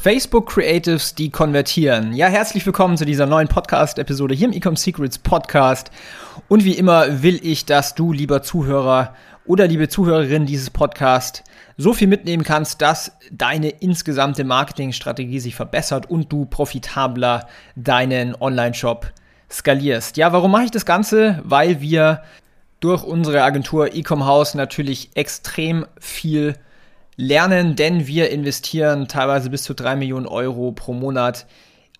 Facebook Creatives, die konvertieren. Ja, herzlich willkommen zu dieser neuen Podcast-Episode hier im Ecom Secrets Podcast. Und wie immer will ich, dass du, lieber Zuhörer oder liebe Zuhörerin dieses Podcasts, so viel mitnehmen kannst, dass deine insgesamte Marketingstrategie sich verbessert und du profitabler deinen Online-Shop skalierst. Ja, warum mache ich das Ganze? Weil wir durch unsere Agentur Ecom House natürlich extrem viel lernen, denn wir investieren teilweise bis zu drei Millionen Euro pro Monat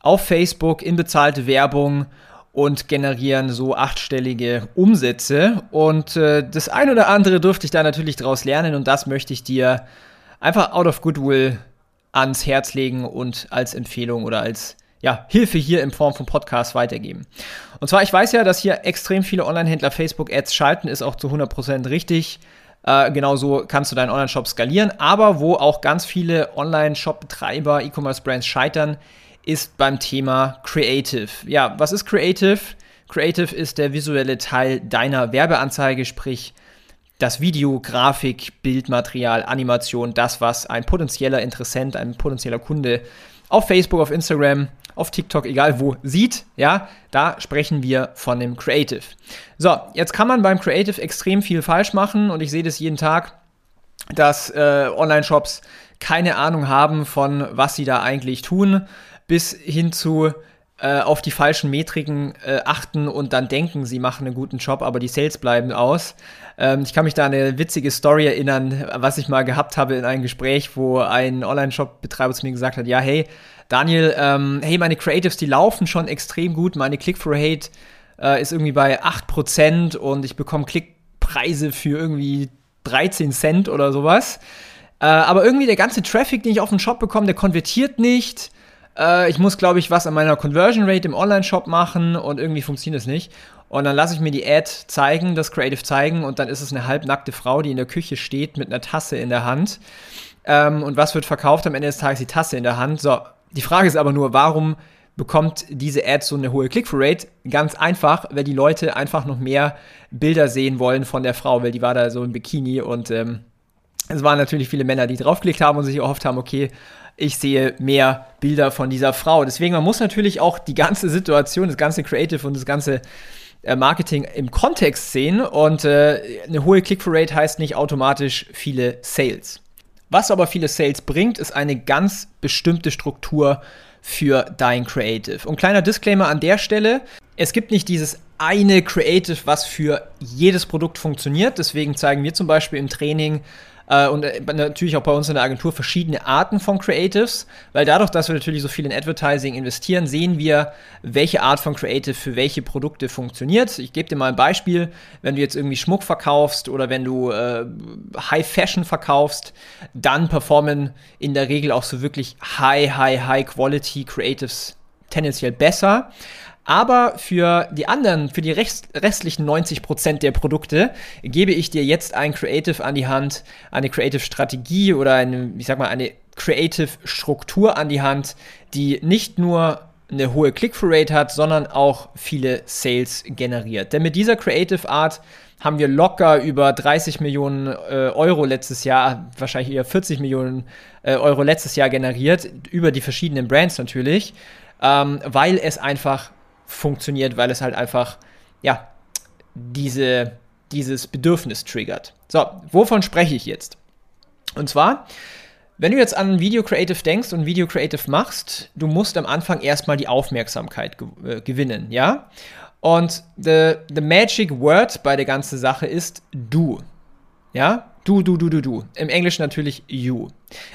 auf Facebook in bezahlte Werbung und generieren so achtstellige Umsätze. Und äh, das ein oder andere dürfte ich da natürlich daraus lernen und das möchte ich dir einfach out of goodwill ans Herz legen und als Empfehlung oder als ja, Hilfe hier in Form von Podcast weitergeben. Und zwar, ich weiß ja, dass hier extrem viele Online-Händler Facebook-Ads schalten, ist auch zu 100% richtig. Äh, genauso kannst du deinen Online-Shop skalieren. Aber wo auch ganz viele Online-Shop-Betreiber, E-Commerce-Brands scheitern, ist beim Thema Creative. Ja, was ist Creative? Creative ist der visuelle Teil deiner Werbeanzeige, sprich das Video, Grafik, Bildmaterial, Animation, das, was ein potenzieller Interessent, ein potenzieller Kunde auf Facebook, auf Instagram, auf TikTok, egal wo, sieht, ja, da sprechen wir von dem Creative. So, jetzt kann man beim Creative extrem viel falsch machen und ich sehe das jeden Tag, dass äh, Online-Shops keine Ahnung haben von, was sie da eigentlich tun, bis hin zu äh, auf die falschen Metriken äh, achten und dann denken, sie machen einen guten Job, aber die Sales bleiben aus. Ähm, ich kann mich da an eine witzige Story erinnern, was ich mal gehabt habe in einem Gespräch, wo ein Online-Shop-Betreiber zu mir gesagt hat, ja, hey, Daniel, ähm, hey, meine Creatives, die laufen schon extrem gut, meine Click-Through-Rate äh, ist irgendwie bei 8% und ich bekomme Klickpreise für irgendwie 13 Cent oder sowas. Äh, aber irgendwie der ganze Traffic, den ich auf den Shop bekomme, der konvertiert nicht. Äh, ich muss, glaube ich, was an meiner Conversion Rate im Online-Shop machen und irgendwie funktioniert es nicht. Und dann lasse ich mir die Ad zeigen, das Creative zeigen und dann ist es eine halbnackte Frau, die in der Küche steht mit einer Tasse in der Hand. Ähm, und was wird verkauft? Am Ende des Tages die Tasse in der Hand. So, die Frage ist aber nur, warum bekommt diese Ad so eine hohe Click-Through-Rate? Ganz einfach, weil die Leute einfach noch mehr Bilder sehen wollen von der Frau, weil die war da so im Bikini und ähm, es waren natürlich viele Männer, die draufgeklickt haben und sich erhofft haben, okay, ich sehe mehr Bilder von dieser Frau. Deswegen, man muss natürlich auch die ganze Situation, das ganze Creative und das ganze äh, Marketing im Kontext sehen und äh, eine hohe Click-Through-Rate heißt nicht automatisch viele Sales. Was aber viele Sales bringt, ist eine ganz bestimmte Struktur für dein Creative. Und kleiner Disclaimer an der Stelle, es gibt nicht dieses eine Creative, was für jedes Produkt funktioniert. Deswegen zeigen wir zum Beispiel im Training äh, und äh, natürlich auch bei uns in der Agentur verschiedene Arten von Creatives, weil dadurch, dass wir natürlich so viel in Advertising investieren, sehen wir, welche Art von Creative für welche Produkte funktioniert. Ich gebe dir mal ein Beispiel, wenn du jetzt irgendwie Schmuck verkaufst oder wenn du äh, High Fashion verkaufst, dann performen in der Regel auch so wirklich High, High, High Quality Creatives tendenziell besser. Aber für die anderen, für die restlichen 90% der Produkte gebe ich dir jetzt ein Creative an die Hand, eine Creative Strategie oder eine, ich sag mal, eine Creative Struktur an die Hand, die nicht nur eine hohe Click-Through-Rate hat, sondern auch viele Sales generiert. Denn mit dieser Creative Art haben wir locker über 30 Millionen äh, Euro letztes Jahr, wahrscheinlich eher 40 Millionen äh, Euro letztes Jahr generiert, über die verschiedenen Brands natürlich, ähm, weil es einfach funktioniert, weil es halt einfach, ja, diese, dieses Bedürfnis triggert. So, wovon spreche ich jetzt? Und zwar, wenn du jetzt an Video Creative denkst und Video Creative machst, du musst am Anfang erstmal die Aufmerksamkeit ge äh, gewinnen, ja? Und the, the magic word bei der ganzen Sache ist du. Ja? Du, du, du, du, du. Im Englischen natürlich you.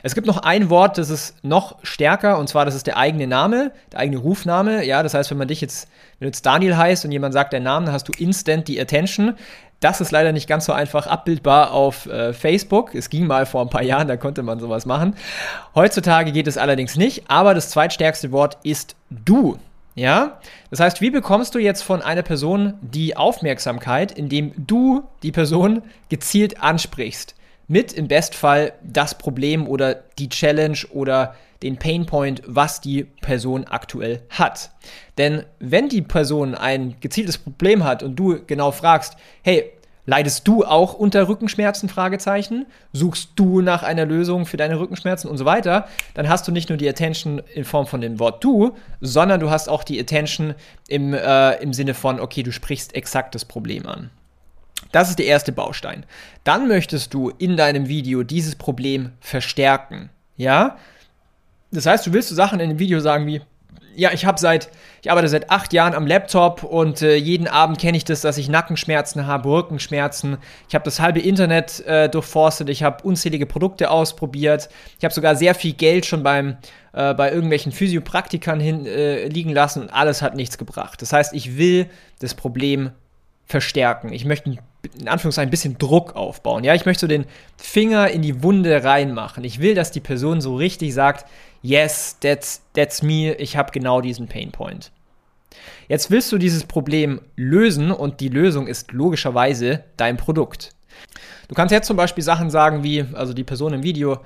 Es gibt noch ein Wort, das ist noch stärker, und zwar das ist der eigene Name, der eigene Rufname. Ja, das heißt, wenn man dich jetzt, wenn du jetzt Daniel heißt und jemand sagt deinen Namen, dann hast du instant die Attention. Das ist leider nicht ganz so einfach abbildbar auf äh, Facebook. Es ging mal vor ein paar Jahren, da konnte man sowas machen. Heutzutage geht es allerdings nicht, aber das zweitstärkste Wort ist du. Ja? Das heißt, wie bekommst du jetzt von einer Person die Aufmerksamkeit, indem du die Person gezielt ansprichst? Mit im Bestfall das Problem oder die Challenge oder den Painpoint, was die Person aktuell hat. Denn wenn die Person ein gezieltes Problem hat und du genau fragst, hey, Leidest du auch unter Rückenschmerzen? Fragezeichen. Suchst du nach einer Lösung für deine Rückenschmerzen und so weiter? Dann hast du nicht nur die Attention in Form von dem Wort du, sondern du hast auch die Attention im, äh, im Sinne von, okay, du sprichst exakt das Problem an. Das ist der erste Baustein. Dann möchtest du in deinem Video dieses Problem verstärken. Ja? Das heißt, du willst so Sachen in dem Video sagen wie, ja, ich habe seit, ich arbeite seit acht Jahren am Laptop und äh, jeden Abend kenne ich das, dass ich Nackenschmerzen habe, Rückenschmerzen. Ich habe das halbe Internet äh, durchforstet, ich habe unzählige Produkte ausprobiert. Ich habe sogar sehr viel Geld schon beim, äh, bei irgendwelchen Physiopraktikern hin, äh, liegen lassen und alles hat nichts gebracht. Das heißt, ich will das Problem verstärken. Ich möchte in Anführungszeichen ein bisschen Druck aufbauen. Ja, ich möchte so den Finger in die Wunde reinmachen. Ich will, dass die Person so richtig sagt, yes, that's, that's me, ich habe genau diesen Painpoint. Jetzt willst du dieses Problem lösen und die Lösung ist logischerweise dein Produkt. Du kannst jetzt zum Beispiel Sachen sagen wie, also die Person im Video,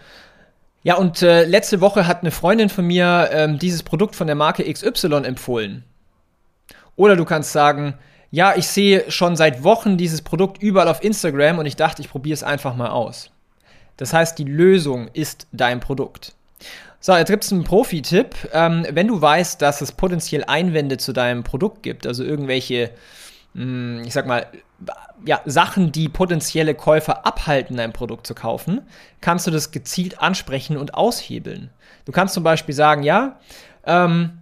ja, und äh, letzte Woche hat eine Freundin von mir ähm, dieses Produkt von der Marke XY empfohlen. Oder du kannst sagen, ja, ich sehe schon seit Wochen dieses Produkt überall auf Instagram und ich dachte, ich probiere es einfach mal aus. Das heißt, die Lösung ist dein Produkt. So, jetzt gibt es einen Profi-Tipp. Ähm, wenn du weißt, dass es potenziell Einwände zu deinem Produkt gibt, also irgendwelche, mh, hm, ich sag mal, ja, Sachen, die potenzielle Käufer abhalten, dein Produkt zu kaufen, kannst du das gezielt ansprechen und aushebeln. Du kannst zum Beispiel sagen, ja, ähm,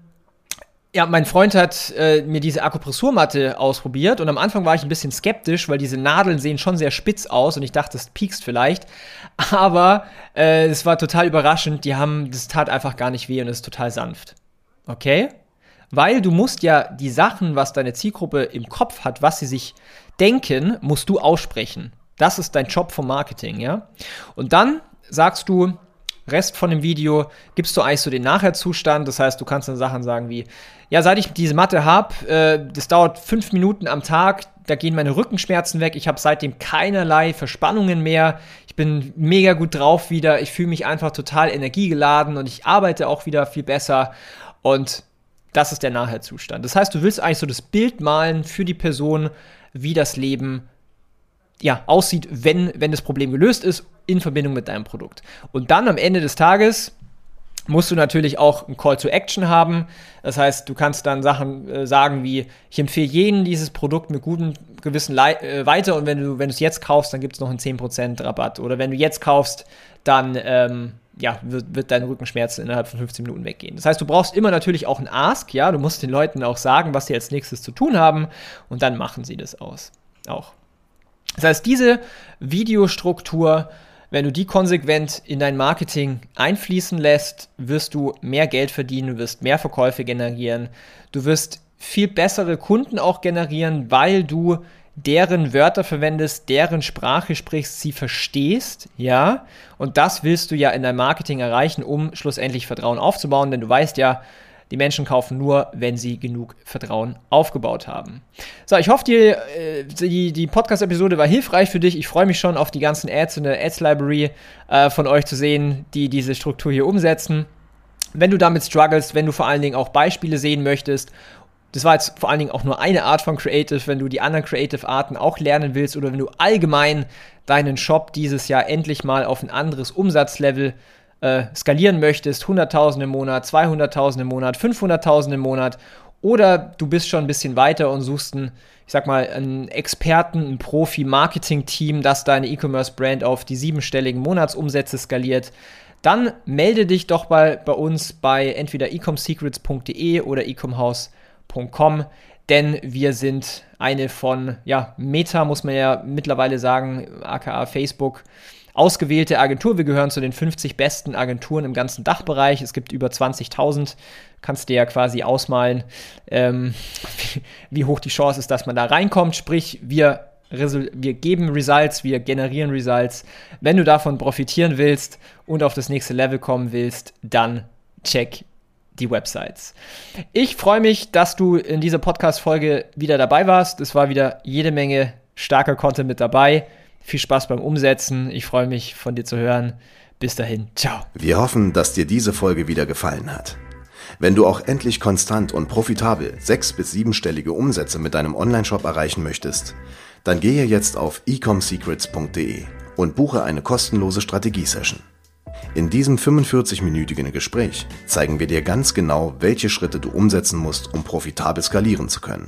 ja, mein Freund hat äh, mir diese Akupressurmatte ausprobiert und am Anfang war ich ein bisschen skeptisch, weil diese Nadeln sehen schon sehr spitz aus und ich dachte, das piekst vielleicht. Aber äh, es war total überraschend. Die haben, das tat einfach gar nicht weh und es ist total sanft. Okay? Weil du musst ja die Sachen, was deine Zielgruppe im Kopf hat, was sie sich denken, musst du aussprechen. Das ist dein Job vom Marketing, ja? Und dann sagst du, Rest von dem Video gibst du eigentlich so den Nachherzustand. Das heißt, du kannst dann Sachen sagen wie, ja, seit ich diese Matte habe, äh, das dauert fünf Minuten am Tag, da gehen meine Rückenschmerzen weg. Ich habe seitdem keinerlei Verspannungen mehr. Ich bin mega gut drauf wieder. Ich fühle mich einfach total energiegeladen und ich arbeite auch wieder viel besser. Und das ist der Nachherzustand. Das heißt, du willst eigentlich so das Bild malen für die Person, wie das Leben ja, aussieht, wenn, wenn das Problem gelöst ist, in Verbindung mit deinem Produkt. Und dann am Ende des Tages musst du natürlich auch ein Call to Action haben. Das heißt, du kannst dann Sachen äh, sagen wie, ich empfehle jeden dieses Produkt mit gutem Gewissen äh, weiter und wenn du, wenn es jetzt kaufst, dann gibt es noch einen 10% Rabatt. Oder wenn du jetzt kaufst, dann ähm, ja, wird, wird dein Rückenschmerz innerhalb von 15 Minuten weggehen. Das heißt, du brauchst immer natürlich auch einen Ask, ja, du musst den Leuten auch sagen, was sie als nächstes zu tun haben und dann machen sie das aus. Auch. Das heißt, diese Videostruktur wenn du die konsequent in dein Marketing einfließen lässt, wirst du mehr Geld verdienen, wirst mehr Verkäufe generieren, du wirst viel bessere Kunden auch generieren, weil du deren Wörter verwendest, deren Sprache sprichst, sie verstehst, ja. Und das willst du ja in deinem Marketing erreichen, um schlussendlich Vertrauen aufzubauen, denn du weißt ja, die Menschen kaufen nur, wenn sie genug Vertrauen aufgebaut haben. So, ich hoffe, die, äh, die, die Podcast-Episode war hilfreich für dich. Ich freue mich schon auf die ganzen Ads in der Ads-Library äh, von euch zu sehen, die diese Struktur hier umsetzen. Wenn du damit struggles, wenn du vor allen Dingen auch Beispiele sehen möchtest das war jetzt vor allen Dingen auch nur eine Art von Creative, wenn du die anderen Creative Arten auch lernen willst oder wenn du allgemein deinen Shop dieses Jahr endlich mal auf ein anderes Umsatzlevel äh, skalieren möchtest, 100.000 im Monat, 200.000 im Monat, 500.000 im Monat oder du bist schon ein bisschen weiter und suchst einen, ich sag mal, einen Experten, ein Profi-Marketing-Team, das deine E-Commerce-Brand auf die siebenstelligen Monatsumsätze skaliert, dann melde dich doch bei, bei uns bei entweder ecomsecrets.de oder ecomhouse.com, denn wir sind eine von, ja, Meta muss man ja mittlerweile sagen, aka Facebook, ausgewählte Agentur. Wir gehören zu den 50 besten Agenturen im ganzen Dachbereich. Es gibt über 20.000. Kannst dir ja quasi ausmalen, ähm, wie, hoch die Chance ist, dass man da reinkommt. Sprich, wir wir geben Results, wir generieren Results. Wenn du davon profitieren willst und auf das nächste Level kommen willst, dann check die Websites. Ich freue mich, dass du in dieser Podcast-Folge wieder dabei warst. Es war wieder jede Menge starker Content mit dabei. Viel Spaß beim Umsetzen. Ich freue mich, von dir zu hören. Bis dahin, ciao. Wir hoffen, dass dir diese Folge wieder gefallen hat. Wenn du auch endlich konstant und profitabel sechs- bis siebenstellige Umsätze mit deinem Onlineshop erreichen möchtest, dann gehe jetzt auf ecomsecrets.de und buche eine kostenlose Strategiesession. In diesem 45-minütigen Gespräch zeigen wir dir ganz genau, welche Schritte du umsetzen musst, um profitabel skalieren zu können.